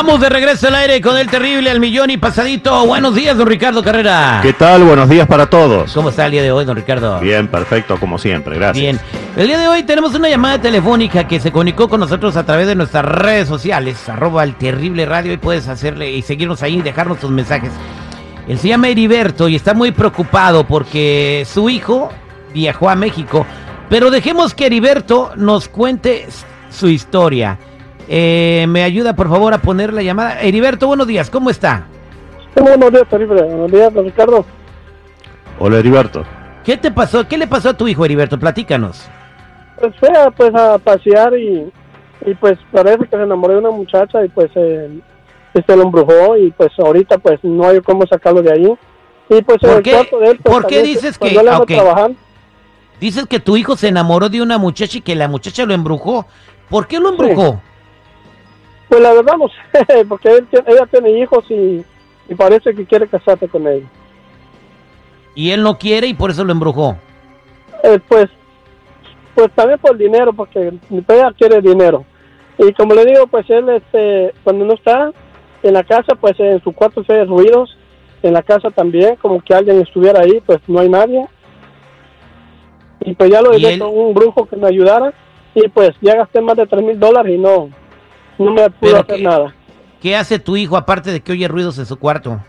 Estamos de regreso al aire con el terrible al millón y pasadito. Buenos días, don Ricardo Carrera. ¿Qué tal? Buenos días para todos. ¿Cómo está el día de hoy, don Ricardo? Bien, perfecto, como siempre, gracias. Bien. El día de hoy tenemos una llamada telefónica que se comunicó con nosotros a través de nuestras redes sociales, arroba el terrible radio, y puedes hacerle y seguirnos ahí y dejarnos tus mensajes. Él se llama Heriberto y está muy preocupado porque su hijo viajó a México. Pero dejemos que Heriberto nos cuente su historia. Eh, ¿Me ayuda por favor a poner la llamada? Heriberto, buenos días, ¿cómo está? Sí, buenos días, terrible. Buenos días, don Ricardo. Hola, Heriberto. ¿Qué te pasó? ¿Qué le pasó a tu hijo, Heriberto? Platícanos. Pues fue a, pues, a pasear y, y pues parece que se enamoró de una muchacha y pues eh, este lo embrujó y pues ahorita pues no hay cómo sacarlo de ahí. Y pues en ¿Por el qué, cuarto de él, pues, ¿por qué dices que... yo le ando ok. trabajando. Dices que tu hijo se enamoró de una muchacha y que la muchacha lo embrujó. ¿Por qué lo embrujó? Pues la verdad no sé, porque él ella tiene hijos y, y parece que quiere casarse con él. Y él no quiere y por eso lo embrujó. Eh, pues, pues también por dinero, porque ella quiere dinero. Y como le digo, pues él, este, cuando no está en la casa, pues en su cuarto se oye ruidos, en la casa también, como que alguien estuviera ahí, pues no hay nadie. Y pues ya lo ¿Y dije él? con un brujo que me ayudara, y pues ya gasté más de tres mil dólares y no, no me pude Pero hacer que- nada. ¿Qué hace tu hijo aparte de que oye ruidos en su cuarto?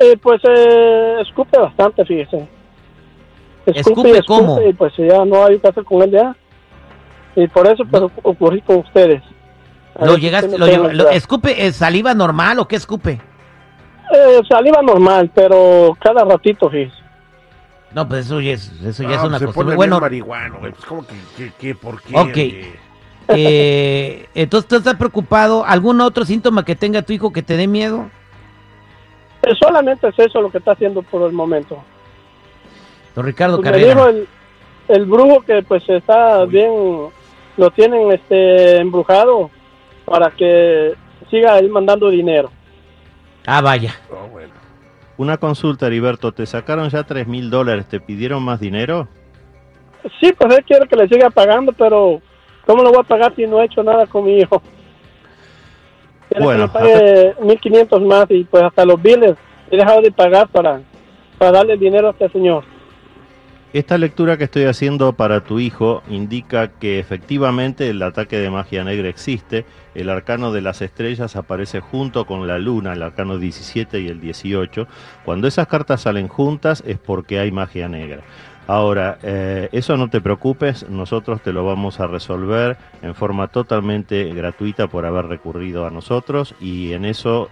Eh, pues eh, escupe bastante, fíjese. ¿Escupe cómo? Y pues ya no hay que hacer con él ya. Y por eso pues ocurrí con ustedes. A ¿Lo llegaste, lo. ¿Escupe eh, saliva normal o qué escupe? Eh, saliva normal, pero cada ratito, fíjese. No, pues eso ya es, eso ya No, es una se costumbre. pone Bueno, güey. Pues, ¿cómo que, que, que por qué? Ok. oye? Eh, entonces tú estás preocupado. ¿Algún otro síntoma que tenga tu hijo que te dé miedo? Eh, solamente es eso lo que está haciendo por el momento. Don Ricardo Pues me dijo el brujo que pues está bien, lo tienen este embrujado para que siga él mandando dinero. Ah, vaya. Oh, bueno. Una consulta, Heriberto. ¿Te sacaron ya tres mil dólares? ¿Te pidieron más dinero? Sí, pues él quiere que le siga pagando, pero ¿cómo lo voy a pagar si no he hecho nada con mi hijo? Bueno, que pague 1.500 más y pues hasta los biles he dejado de pagar para, para darle dinero a este señor. Esta lectura que estoy haciendo para tu hijo indica que efectivamente el ataque de magia negra existe. El arcano de las estrellas aparece junto con la luna, el arcano 17 y el 18. Cuando esas cartas salen juntas es porque hay magia negra. Ahora, eh, eso no te preocupes, nosotros te lo vamos a resolver en forma totalmente gratuita por haber recurrido a nosotros y en eso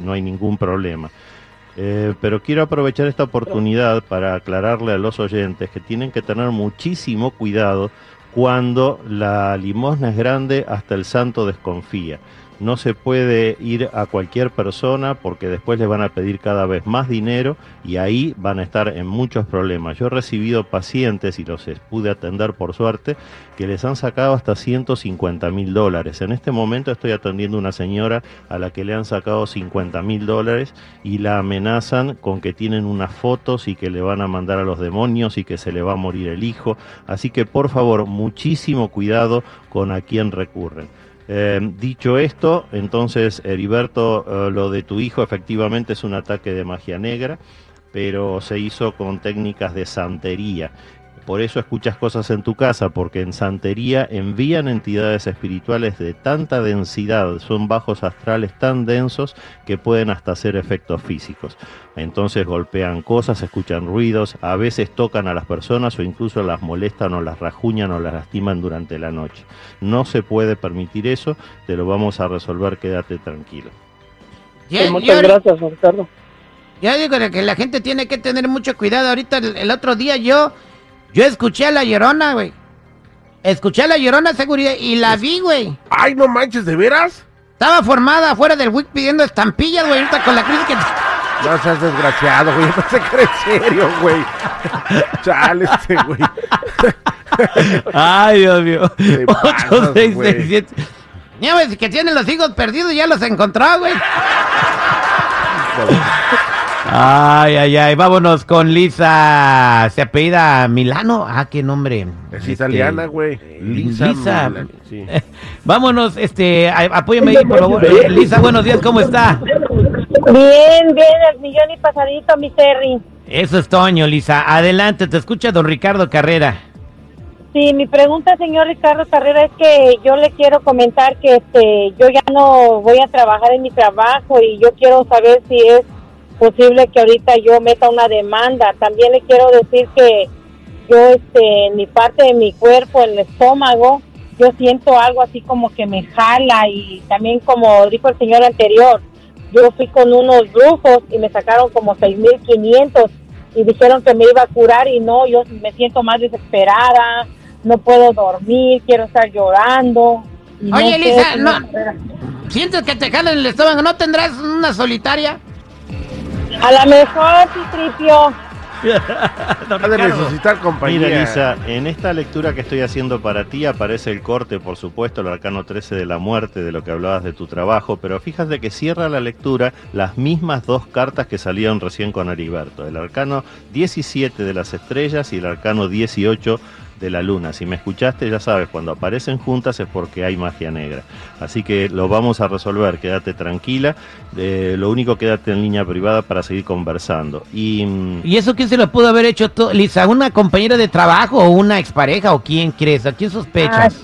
no hay ningún problema. Eh, pero quiero aprovechar esta oportunidad para aclararle a los oyentes que tienen que tener muchísimo cuidado cuando la limosna es grande hasta el santo desconfía. No se puede ir a cualquier persona porque después le van a pedir cada vez más dinero y ahí van a estar en muchos problemas. Yo he recibido pacientes y los pude atender por suerte que les han sacado hasta 150 mil dólares. En este momento estoy atendiendo una señora a la que le han sacado 50 mil dólares y la amenazan con que tienen unas fotos y que le van a mandar a los demonios y que se le va a morir el hijo. Así que por favor, muchísimo cuidado con a quién recurren. Eh, dicho esto, entonces, Heriberto, eh, lo de tu hijo efectivamente es un ataque de magia negra, pero se hizo con técnicas de santería. Por eso escuchas cosas en tu casa, porque en santería envían entidades espirituales de tanta densidad, son bajos astrales tan densos que pueden hasta hacer efectos físicos. Entonces golpean cosas, escuchan ruidos, a veces tocan a las personas o incluso las molestan o las rajuñan o las lastiman durante la noche. No se puede permitir eso, te lo vamos a resolver, quédate tranquilo. Ya- Pues muchas gracias, Ricardo. Yo digo que la gente tiene que tener mucho cuidado. Ahorita, el, el otro día yo, yo escuché a la llorona, güey. Escuché a la llorona seguridad y la vi, güey. Ay, no manches, ¿de veras? Estaba formada afuera del WIC pidiendo estampillas, güey. Ahorita con la crisis que. No seas desgraciado, güey. No se cree en serio, güey. Chale este, güey. Ay, Dios mío. Te pasas, 8, 6, güey. 6, 7. Ya ves que tienen los hijos perdidos, ya los encontró, güey. Ay, ay, ay. Vámonos con Lisa. ¿Se apellida Milano? Ah, qué nombre. Es Este, italiana, güey. Lisa. Milani, sí. Vámonos, este, apóyame ahí, por favor. Eh, Lisa, buenos días, ¿cómo está? Bien, bien, el millón y pasadito, mi Terry. Eso es Toño, Lisa. Adelante, te escucha don Ricardo Carrera. Sí, mi pregunta, señor Ricardo Carrera, es que yo le quiero comentar que este, yo ya no voy a trabajar en mi trabajo y yo quiero saber si es posible que ahorita yo meta una demanda. También le quiero decir que yo, este, en mi parte de mi cuerpo, el estómago, yo siento algo así como que me jala y también como dijo el señor anterior, yo fui con unos brujos y me sacaron como 6.500 y dijeron que me iba a curar y no, yo me siento más desesperada, no puedo dormir, quiero estar llorando. no Oye, sé, Elisa, no-. ¿Sientes que te jalan el estómago? ¿No tendrás una solitaria? A lo mejor, Citripio. Ha de necesitar compañía. Mira, Lisa, en esta lectura que estoy haciendo para ti aparece el corte, por supuesto, el arcano 13 de la muerte, de lo que hablabas de tu trabajo, pero fíjate que cierra la lectura las mismas dos cartas que salieron recién con Heriberto, el arcano 17 de las estrellas y el arcano 18 de la luna. Si me escuchaste, ya sabes, cuando aparecen juntas es porque hay magia negra. Así que lo vamos a resolver, quédate tranquila. Eh, lo único, quédate en línea privada para seguir conversando. Y... mm, ¿Y eso quién se lo pudo haber hecho, to- Lisa? ¿Una compañera de trabajo o una expareja o quién crees? ¿A quién sospechas?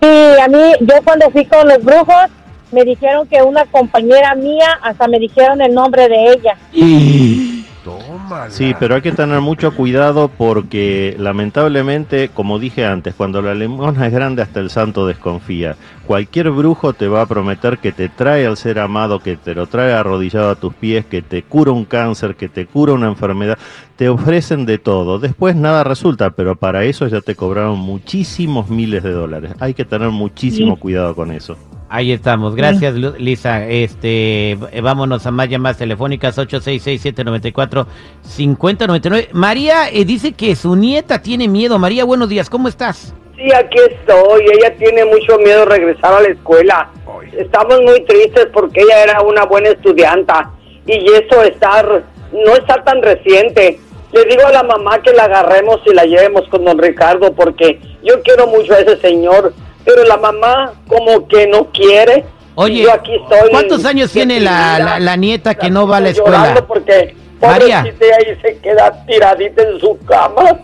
Sí, a mí, yo cuando fui con los brujos, me dijeron que una compañera mía, hasta me dijeron el nombre de ella. Tómala. Sí, pero hay que tener mucho cuidado porque lamentablemente, como dije antes, cuando la limona es grande hasta el santo desconfía. Cualquier brujo te va a prometer que te trae al ser amado, que te lo trae arrodillado a tus pies, que te cura un cáncer, que te cura una enfermedad. Te ofrecen de todo. Después nada resulta, pero para eso ya te cobraron muchísimos miles de dólares. Hay que tener muchísimo Sí. cuidado con eso. Ahí estamos, gracias Lu- Lisa. Este, eh, vámonos a más llamadas telefónicas 866-794-5099. María eh, dice que su nieta tiene miedo. María, buenos días, ¿cómo estás? Sí, aquí estoy. Ella tiene mucho miedo de regresar a la escuela. Estamos muy tristes porque ella era una buena estudianta y eso estar no está tan reciente. Le digo a la mamá que la agarremos y la llevemos con don Ricardo porque yo quiero mucho a ese señor, pero la mamá como que no quiere. Oye, yo aquí estoy ¿cuántos años tiene la, la- la nieta que no va a la escuela? porque María. ahí se queda tiradita en su cama.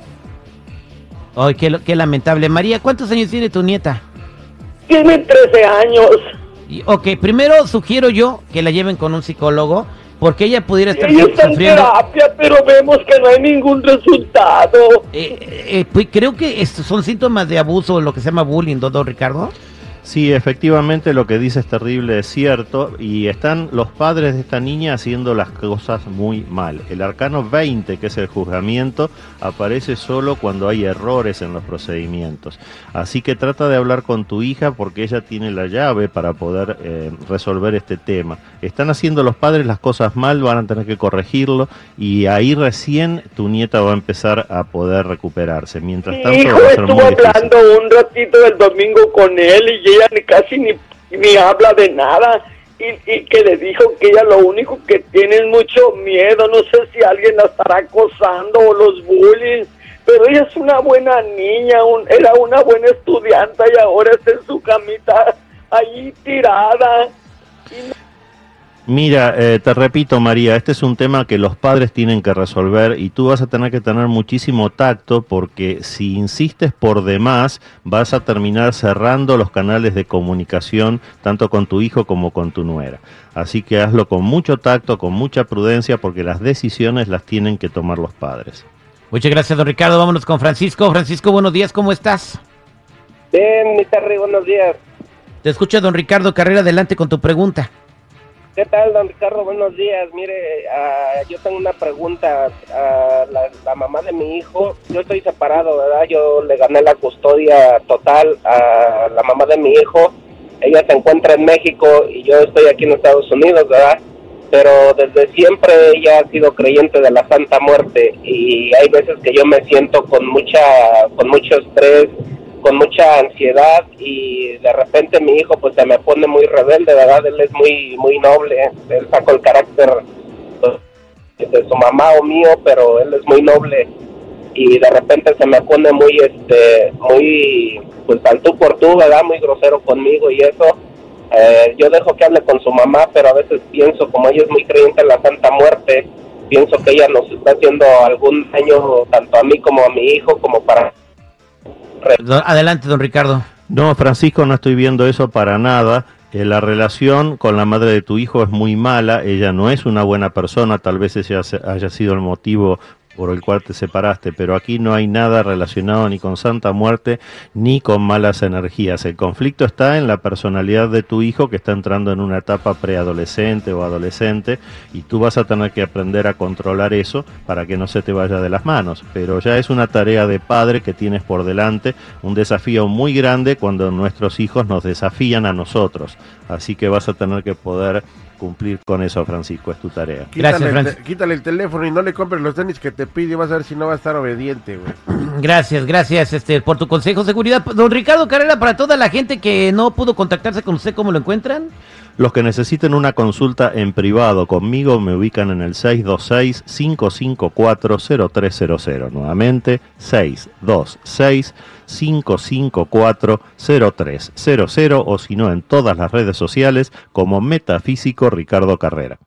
Ay, qué, qué lamentable. María, ¿cuántos años tiene tu nieta? Tiene 13 años. Y- ok, primero sugiero yo que la lleven con un psicólogo porque ella pudiera estar Ella está en terapia, pero vemos que no hay ningún resultado. Eh, eh, pues creo que estos son síntomas de abuso, lo que se llama bullying, ¿no, don Ricardo? Sí, efectivamente lo que dice es terrible, es cierto, y están los padres de esta niña haciendo las cosas muy mal. El arcano 20, que es el juzgamiento, aparece solo cuando hay errores en los procedimientos. Así que trata de hablar con tu hija porque ella tiene la llave para poder eh, resolver este tema. Están haciendo los padres las cosas mal, van a tener que corregirlo y ahí recién tu nieta va a empezar a poder recuperarse. Mientras Mi tanto hijo va a ser estuvo muy difícil. hablando un ratito el domingo con él y ni casi ni, ni habla de nada. Y, y que le dijo que ella lo único que tiene es mucho miedo. No sé si alguien la estará acosando o los bullies. Pero ella es una buena niña, un- era una buena estudiante y ahora está en su camita ahí tirada. Mira, eh, te repito María, este es un tema que los padres tienen que resolver y tú vas a tener que tener muchísimo tacto porque si insistes por demás vas a terminar cerrando los canales de comunicación tanto con tu hijo como con tu nuera. Así que hazlo con mucho tacto, con mucha prudencia porque las decisiones las tienen que tomar los padres. Muchas gracias, don Ricardo. Vámonos con Francisco. Francisco, buenos días, ¿cómo estás? Bien, mi Terry, buenos días. Te escucha don Ricardo Carrera, adelante con tu pregunta. ¿Qué tal, don Ricardo? Buenos días. Mire, ah, yo tengo una pregunta. Ah, la, la mamá de mi hijo, yo estoy separado, ¿verdad? Yo le gané la custodia total a la mamá de mi hijo. Ella se encuentra en México y yo estoy aquí en Estados Unidos, ¿verdad? Pero desde siempre ella ha sido creyente de la Santa Muerte y hay veces que yo me siento con mucha, con mucho estrés, con mucha ansiedad y de repente mi hijo pues se me pone muy rebelde, ¿verdad? Él es muy muy noble, él sacó el carácter pues, de su mamá o mío, pero él es muy noble y de repente se me pone muy, este, muy, pues al tú por tú, ¿verdad? Muy grosero conmigo y eso. Eh, yo dejo que hable con su mamá, pero a veces pienso, como ella es muy creyente en la Santa Muerte, pienso que ella nos está haciendo algún daño tanto a mí como a mi hijo, como para... Adelante, don Ricardo. No, Francisco, no estoy viendo eso para nada. Eh, la relación con la madre de tu hijo es muy mala, ella no es una buena persona, tal vez ese se- haya sido el motivo por el cual te separaste, pero aquí no hay nada relacionado ni con Santa Muerte ni con malas energías. El conflicto está en la personalidad de tu hijo que está entrando en una etapa preadolescente o adolescente y tú vas a tener que aprender a controlar eso para que no se te vaya de las manos. Pero ya es una tarea de padre que tienes por delante, un desafío muy grande cuando nuestros hijos nos desafían a nosotros. Así que vas a tener que poder cumplir con eso, Francisco, es tu tarea. Gracias, Quítale, te- quítale el teléfono y no le compres los tenis que te pide y vas a ver si no va a estar obediente, güey. Gracias, gracias este, por tu consejo. Seguridad. Don Ricardo Carrera, para toda la gente que no pudo contactarse con usted, ¿cómo lo encuentran? Los que necesiten una consulta en privado conmigo me ubican en el 626-554-0300. Nuevamente, 626-554-0300 o si no en todas las redes sociales como Metafísico Ricardo Carrera.